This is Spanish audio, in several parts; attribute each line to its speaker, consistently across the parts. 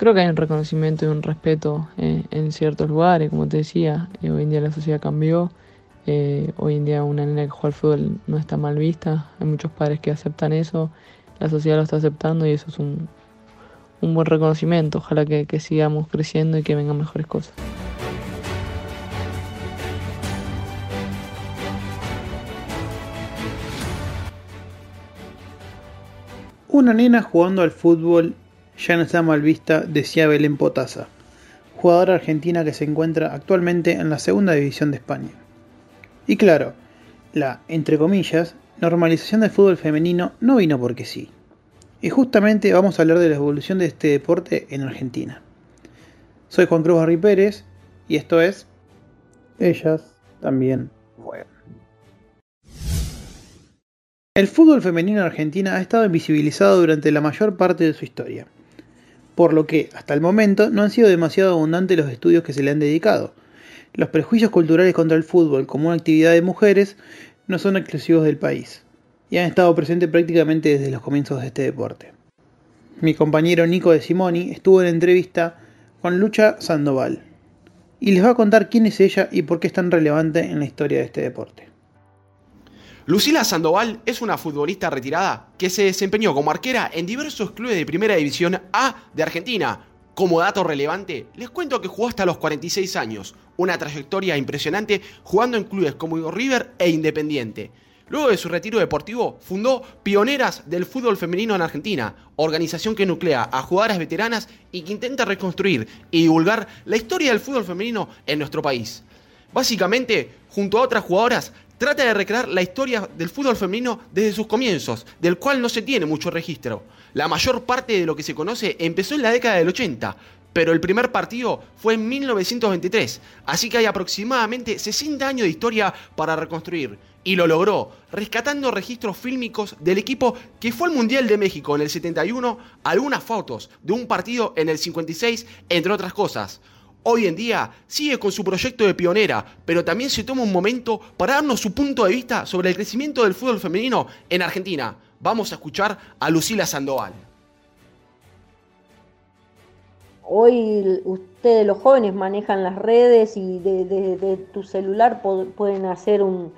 Speaker 1: Creo que hay un reconocimiento y un respeto eh, en ciertos lugares, como te decía, eh, hoy en día la sociedad cambió, eh, hoy en día una nena que juega al fútbol no está mal vista, hay muchos padres que aceptan eso, la sociedad lo está aceptando y eso es un, un buen reconocimiento, ojalá que, que sigamos creciendo y que vengan mejores cosas.
Speaker 2: Una nena jugando al fútbol ya no está mal vista, decía Belén Potasa, jugadora argentina que se encuentra actualmente en la segunda división de España. Y claro, la, entre comillas, normalización del fútbol femenino no vino porque sí. Y justamente vamos a hablar de la evolución de este deporte en Argentina. Soy Juan Cruz Barry Pérez y esto es Ellas también juegan. El fútbol femenino en Argentina ha estado invisibilizado durante la mayor parte de su historia por lo que, hasta el momento, no han sido demasiado abundantes los estudios que se le han dedicado. Los prejuicios culturales contra el fútbol como una actividad de mujeres no son exclusivos del país, y han estado presentes prácticamente desde los comienzos de este deporte. Mi compañero Nico de Simoni estuvo en entrevista con Lucha Sandoval, y les va a contar quién es ella y por qué es tan relevante en la historia de este deporte.
Speaker 3: Lucila Sandoval es una futbolista retirada que se desempeñó como arquera en diversos clubes de Primera División A de Argentina. Como dato relevante, les cuento que jugó hasta los 46 años, una trayectoria impresionante jugando en clubes como River e Independiente. Luego de su retiro deportivo, fundó Pioneras del Fútbol Femenino en Argentina, organización que nuclea a jugadoras veteranas y que intenta reconstruir y divulgar la historia del fútbol femenino en nuestro país. Básicamente, junto a otras jugadoras, trata de recrear la historia del fútbol femenino desde sus comienzos, del cual no se tiene mucho registro. La mayor parte de lo que se conoce empezó en la década del 80, pero el primer partido fue en 1923, así que hay aproximadamente 60 años de historia para reconstruir. Y lo logró, rescatando registros fílmicos del equipo que fue al Mundial de México en el 71, algunas fotos de un partido en el 56, entre otras cosas. Hoy en día sigue con su proyecto de pionera, pero también se toma un momento para darnos su punto de vista sobre el crecimiento del fútbol femenino en Argentina. Vamos a escuchar a Lucila Sandoval.
Speaker 4: Hoy ustedes los jóvenes manejan las redes y de, tu celular pueden hacer un,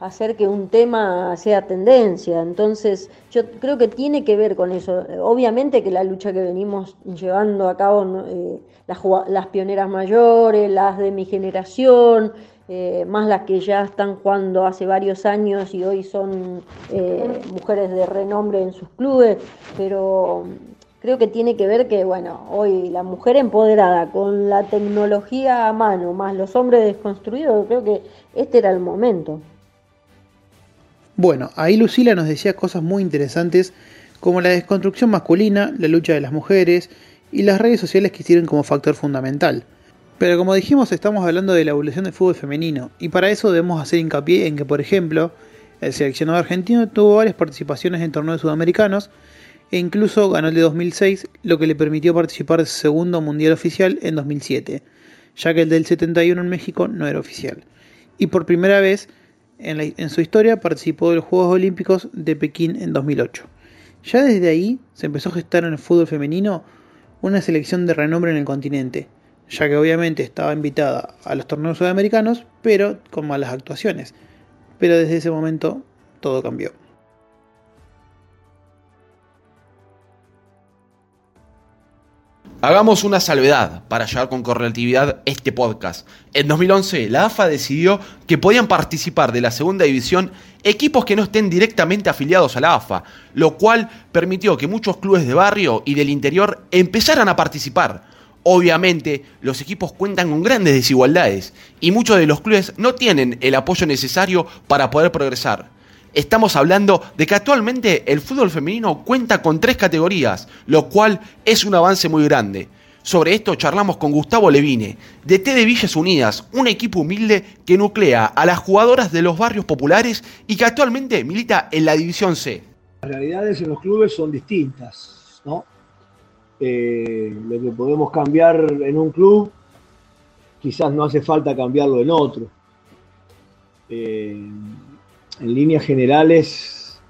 Speaker 4: hacer que un tema sea tendencia. Entonces, yo creo que tiene que ver con eso. Obviamente que la lucha que venimos llevando a cabo, eh, las, pioneras mayores, las de mi generación, eh, más las que ya están jugando hace varios años y hoy son eh, mujeres de renombre en sus clubes, pero creo que tiene que ver que, bueno, hoy la mujer empoderada con la tecnología a mano, más los hombres desconstruidos, creo que este era el momento.
Speaker 2: Bueno, ahí Lucila nos decía cosas muy interesantes como la desconstrucción masculina, la lucha de las mujeres y las redes sociales que sirven como factor fundamental. Pero como dijimos, estamos hablando de la evolución del fútbol femenino, y para eso debemos hacer hincapié en que, por ejemplo, el seleccionado argentino tuvo varias participaciones en torneos sudamericanos e incluso ganó el de 2006, lo que le permitió participar de su segundo mundial oficial en 2007, ya que el del 71 en México no era oficial. Y por primera vez en, su historia participó de los Juegos Olímpicos de Pekín en 2008. Ya desde ahí se empezó a gestar en el fútbol femenino una selección de renombre en el continente, ya que obviamente estaba invitada a los torneos sudamericanos, pero con malas actuaciones. Pero desde ese momento todo cambió.
Speaker 3: Hagamos una salvedad para llevar con correlatividad este podcast. En 2011, la AFA decidió que podían participar de la segunda división equipos que no estén directamente afiliados a la AFA, lo cual permitió que muchos clubes de barrio y del interior empezaran a participar. Obviamente, los equipos cuentan con grandes desigualdades y muchos de los clubes no tienen el apoyo necesario para poder progresar. Estamos hablando de que actualmente el fútbol femenino cuenta con tres categorías, lo cual es un avance muy grande. Sobre esto charlamos con Gustavo Levine, de T de Villas Unidas, un equipo humilde que nuclea a las jugadoras de los barrios populares y que actualmente milita en la División C.
Speaker 5: Las realidades en los clubes son distintas, ¿no? Eh, lo que podemos cambiar en un club, quizás no hace falta cambiarlo en otro. Eh, en líneas generales,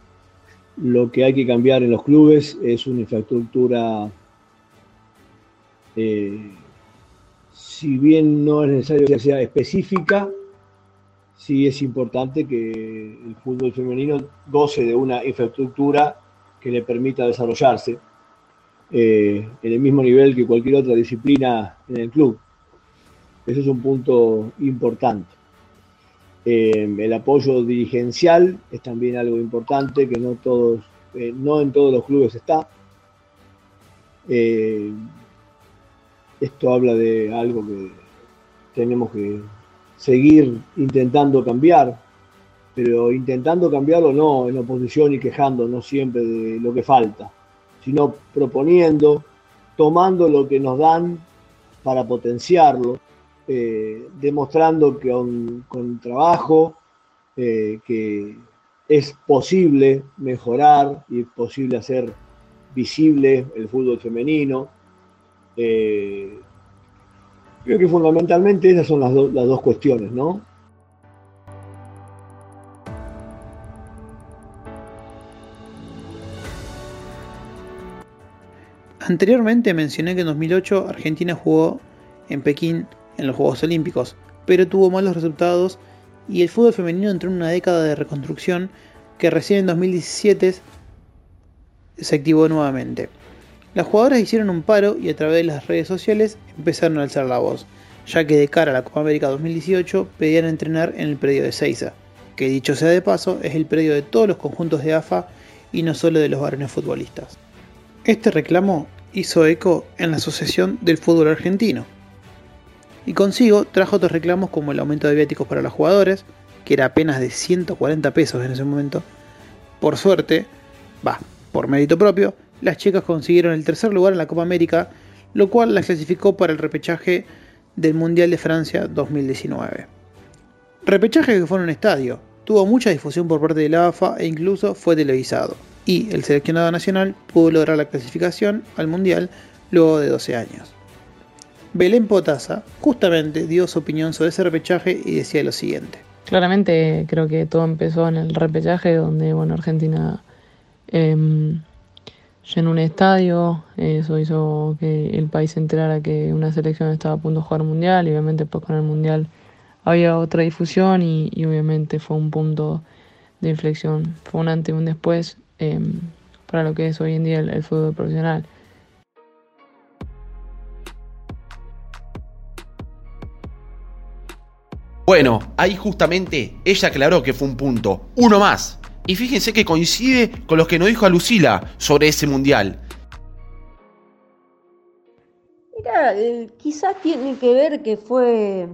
Speaker 5: lo que hay que cambiar en los clubes es una infraestructura eh, si bien no es necesario que sea específica, sí es importante que el fútbol femenino goce de una infraestructura que le permita desarrollarse eh, en el mismo nivel que cualquier otra disciplina en el club. Ese es un punto importante. Eh, el apoyo dirigencial es también algo importante que no todos, no en todos los clubes está. Esto habla de algo que tenemos que seguir intentando cambiar, pero intentando cambiarlo no en oposición y quejando, no siempre de lo que falta, sino proponiendo, tomando lo que nos dan para potenciarlo, eh, demostrando que con, trabajo eh, que es posible mejorar y es posible hacer visible el fútbol femenino, eh, creo que fundamentalmente esas son las, las dos cuestiones, ¿no?
Speaker 2: Anteriormente mencioné que en 2008 Argentina jugó en Pekín en los Juegos Olímpicos, pero tuvo malos resultados y el fútbol femenino entró en una década de reconstrucción que recién en 2017 se activó nuevamente. Las jugadoras hicieron un paro y a través de las redes sociales empezaron a alzar la voz, ya que de cara a la Copa América 2018 pedían entrenar en el predio de Seiza, que dicho sea de paso es el predio de todos los conjuntos de AFA y no solo de los varones futbolistas. Este reclamo hizo eco en la Asociación del Fútbol Argentino, y consigo trajo otros reclamos como el aumento de viáticos para los jugadores, que era apenas de 140 pesos en ese momento. Por suerte, va, por mérito propio, las chicas consiguieron el tercer lugar en la Copa América, lo cual las clasificó para el repechaje del Mundial de Francia 2019. Repechaje que fue en un estadio, tuvo mucha difusión por parte de la AFA e incluso fue televisado, y el seleccionado nacional pudo lograr la clasificación al Mundial luego de 12 años. Belén Potasa justamente dio su opinión sobre ese repechaje y decía lo siguiente.
Speaker 1: Claramente creo que todo empezó en el repechaje donde bueno, Argentina em, llenó un estadio, eso hizo que el país se enterara que una selección estaba a punto de jugar mundial y obviamente pues con el mundial había otra difusión y, obviamente fue un punto de inflexión, fue un antes y un después em, para lo que es hoy en día el, fútbol profesional.
Speaker 3: Bueno, ahí justamente ella aclaró que fue un punto, uno más, y fíjense que coincide con lo que nos dijo a Lucila sobre ese mundial.
Speaker 4: Mira, eh, quizás tiene que ver que fue,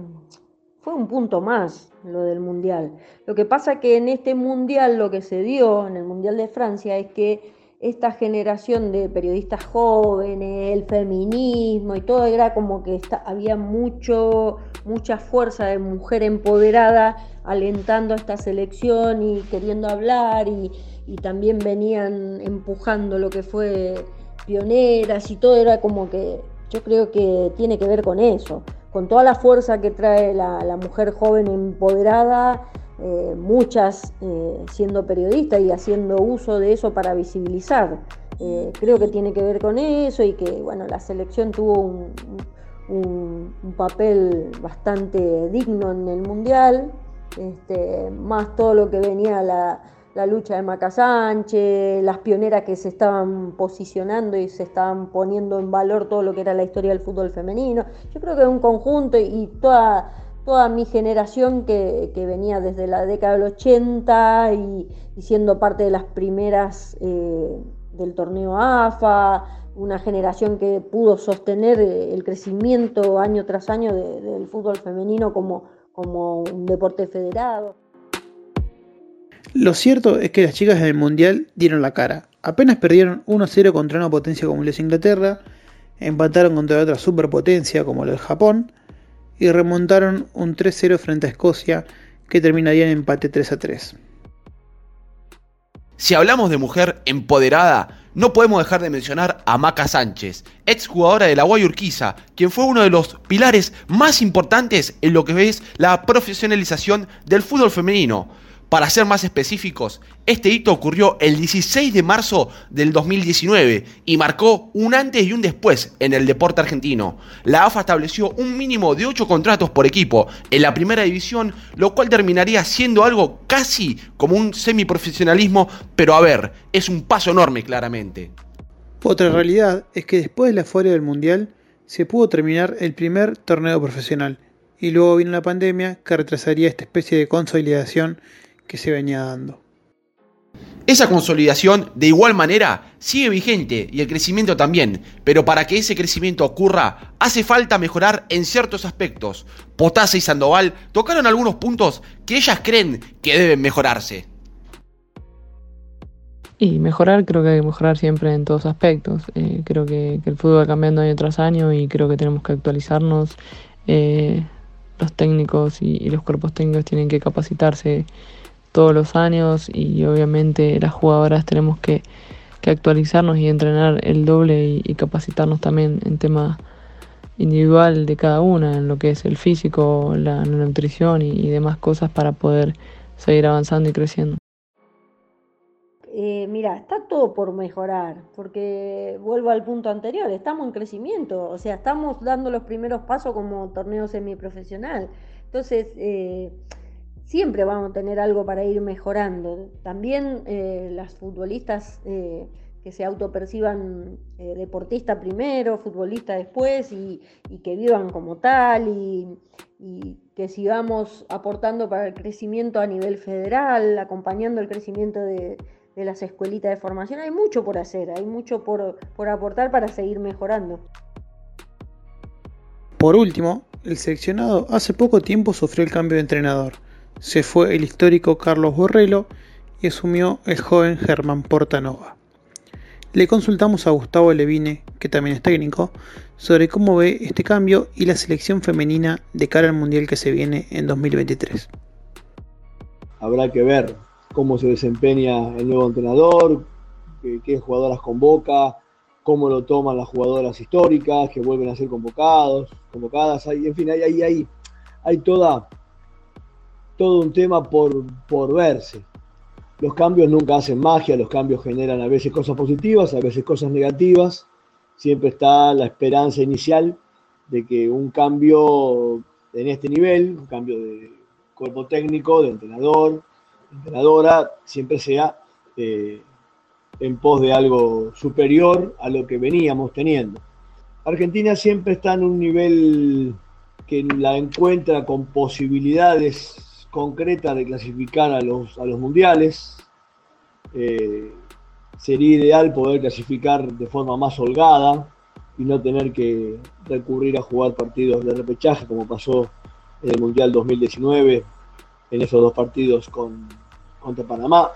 Speaker 4: fue un punto más lo del mundial. Lo que pasa que en este mundial lo que se dio, en el mundial de Francia, es que esta generación de periodistas jóvenes, el feminismo y todo, era como que había mucho, mucha fuerza de mujer empoderada alentando a esta selección y queriendo hablar y, también venían empujando lo que fue pioneras y todo, era como que yo creo que tiene que ver con eso, con toda la fuerza que trae la mujer joven empoderada eh, muchas eh, siendo periodistas y haciendo uso de eso para visibilizar. Eh, creo que tiene que ver con eso y que bueno, la selección tuvo un, papel bastante digno en el Mundial, este, más todo lo que venía la, la lucha de Maca Sánchez, las pioneras que se estaban posicionando y se estaban poniendo en valor todo lo que era la historia del fútbol femenino. Yo creo que un conjunto y toda toda mi generación que, venía desde la década del 80 y, siendo parte de las primeras eh, del torneo AFA, una generación que pudo sostener eh, el crecimiento año tras año del fútbol femenino como, como un deporte federado.
Speaker 2: Lo cierto es que las chicas en el Mundial dieron la cara. Apenas perdieron 1-0 contra una potencia como la Inglaterra, empataron contra otra superpotencia como la de Japón y remontaron un 3-0 frente a Escocia que terminaría en empate 3-3.
Speaker 3: Si hablamos de mujer empoderada, no podemos dejar de mencionar a Maca Sánchez, exjugadora de la Guayurquiza, quien fue uno de los pilares más importantes en lo que es la profesionalización del fútbol femenino. Para ser más específicos, este hito ocurrió el 16 de marzo del 2019 y marcó un antes y un después en el deporte argentino. La AFA estableció un mínimo de 8 contratos por equipo en la primera división, lo cual terminaría siendo algo casi como un semiprofesionalismo, pero a ver, es un paso enorme claramente.
Speaker 2: Otra realidad es que después de la fuera del Mundial se pudo terminar el primer torneo profesional y luego vino la pandemia que retrasaría esta especie de consolidación que se venía dando.
Speaker 3: Esa consolidación, de igual manera, sigue vigente y el crecimiento también, pero para que ese crecimiento ocurra, hace falta mejorar en ciertos aspectos. Potasa y Sandoval tocaron algunos puntos que ellas creen que deben mejorarse.
Speaker 1: Y mejorar, creo que hay que mejorar siempre en todos aspectos. Eh, creo que, el fútbol va cambiando año tras año y creo que tenemos que actualizarnos. Eh, los técnicos y los cuerpos técnicos tienen que capacitarse todos los años y obviamente las jugadoras tenemos que, actualizarnos y entrenar el doble y, capacitarnos también en tema individual de cada una, en lo que es el físico, la, nutrición y, demás cosas para poder seguir avanzando y creciendo.
Speaker 4: Eh, mira, está todo por mejorar, porque vuelvo al punto anterior, estamos en crecimiento, o sea, estamos dando los primeros pasos como torneo semiprofesional. Entonces, eh, siempre vamos a tener algo para ir mejorando. También eh, las futbolistas eh, que se autoperciban eh, deportista primero, futbolista después y, que vivan como tal y, que sigamos aportando para el crecimiento a nivel federal, acompañando el crecimiento de, las escuelitas de formación. Hay mucho por hacer, hay mucho por, por aportar para seguir mejorando.
Speaker 2: Por último, el seleccionado hace poco tiempo sufrió el cambio de entrenador se fue el histórico Carlos Borrello y asumió el joven Germán Portanova. Le consultamos a Gustavo Levine, que también es técnico, sobre cómo ve este cambio y la selección femenina de cara al Mundial que se viene en 2023.
Speaker 5: Habrá que ver cómo se desempeña el nuevo entrenador, qué, jugadoras convoca, cómo lo toman las jugadoras históricas que vuelven a ser convocados, convocadas, en fin, hay, hay, hay toda todo un tema por, por verse. Los cambios nunca hacen magia, los cambios generan a veces cosas positivas, a veces cosas negativas. Siempre está la esperanza inicial de que un cambio en este nivel, un cambio de cuerpo técnico, de entrenador, de entrenadora, siempre sea eh, en pos de algo superior a lo que veníamos teniendo. Argentina siempre está en un nivel que la encuentra con posibilidades concreta de clasificar a los, a los mundiales. Eh, sería ideal poder clasificar de forma más holgada y no tener que recurrir a jugar partidos de repechaje como pasó en el Mundial 2019 en esos dos partidos con, contra Panamá.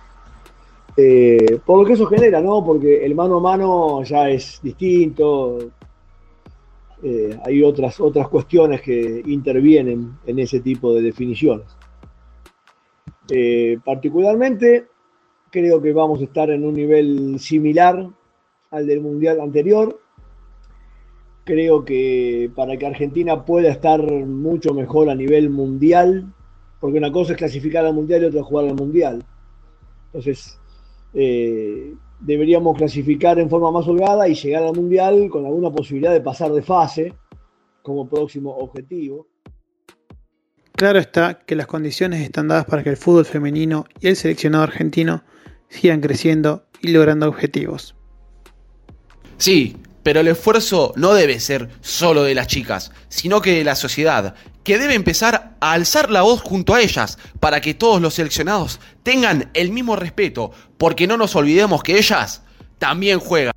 Speaker 5: Eh, por lo que eso genera, ¿no? Porque el mano a mano ya es distinto. Eh, hay otras, otras cuestiones que intervienen en ese tipo de definiciones. Eh, particularmente, creo que vamos a estar en un nivel similar al del Mundial anterior. Creo que para que Argentina pueda estar mucho mejor a nivel mundial, porque una cosa es clasificar al Mundial y otra jugar al Mundial. Entonces, eh, deberíamos clasificar en forma más holgada y llegar al Mundial con alguna posibilidad de pasar de fase como próximo objetivo.
Speaker 2: Claro está que las condiciones están dadas para que el fútbol femenino y el seleccionado argentino sigan creciendo y logrando objetivos.
Speaker 3: Sí, pero el esfuerzo no debe ser solo de las chicas, sino que de la sociedad, que debe empezar a alzar la voz junto a ellas para que todos los seleccionados tengan el mismo respeto, porque no nos olvidemos que ellas también juegan.